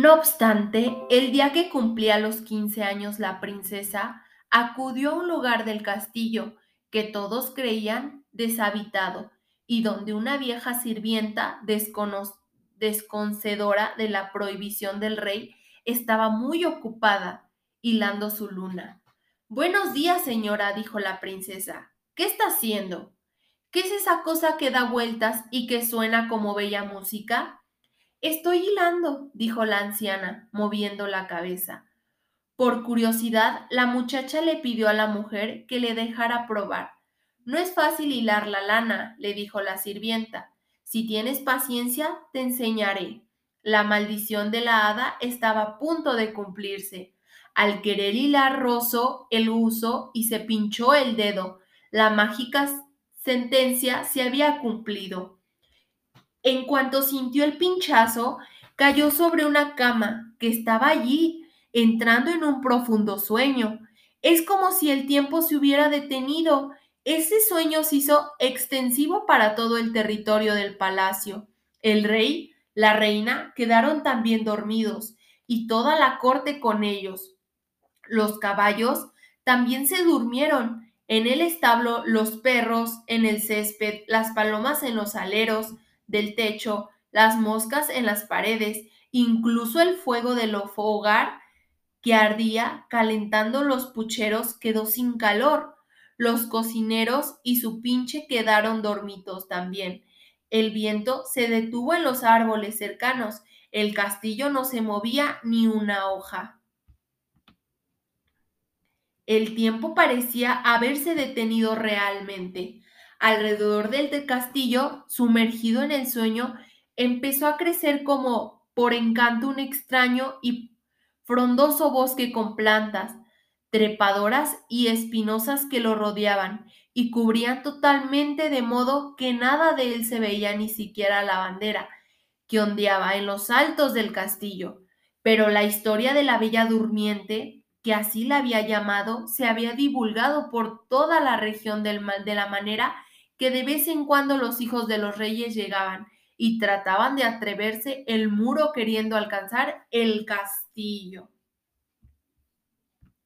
No obstante, el día que cumplía los 15 años la princesa acudió a un lugar del castillo que todos creían deshabitado y donde una vieja sirvienta desconcedora de la prohibición del rey estaba muy ocupada hilando su luna. Buenos días, señora, dijo la princesa. ¿Qué está haciendo? ¿Qué es esa cosa que da vueltas y que suena como bella música? Estoy hilando, dijo la anciana, moviendo la cabeza. Por curiosidad, la muchacha le pidió a la mujer que le dejara probar. No es fácil hilar la lana, le dijo la sirvienta. Si tienes paciencia, te enseñaré. La maldición de la hada estaba a punto de cumplirse. Al querer hilar rozó el uso y se pinchó el dedo. La mágica sentencia se había cumplido. En cuanto sintió el pinchazo, cayó sobre una cama que estaba allí, entrando en un profundo sueño. Es como si el tiempo se hubiera detenido. Ese sueño se hizo extensivo para todo el territorio del palacio. El rey, la reina, quedaron también dormidos, y toda la corte con ellos. Los caballos también se durmieron. En el establo los perros, en el césped, las palomas en los aleros, del techo, las moscas en las paredes, incluso el fuego del hogar que ardía calentando los pucheros quedó sin calor. Los cocineros y su pinche quedaron dormidos también. El viento se detuvo en los árboles cercanos. El castillo no se movía ni una hoja. El tiempo parecía haberse detenido realmente. Alrededor del castillo, sumergido en el sueño, empezó a crecer como por encanto un extraño y frondoso bosque con plantas, trepadoras y espinosas que lo rodeaban y cubrían totalmente de modo que nada de él se veía ni siquiera la bandera que ondeaba en los altos del castillo. Pero la historia de la bella durmiente, que así la había llamado, se había divulgado por toda la región del, de la manera que de vez en cuando los hijos de los reyes llegaban y trataban de atreverse el muro queriendo alcanzar el castillo.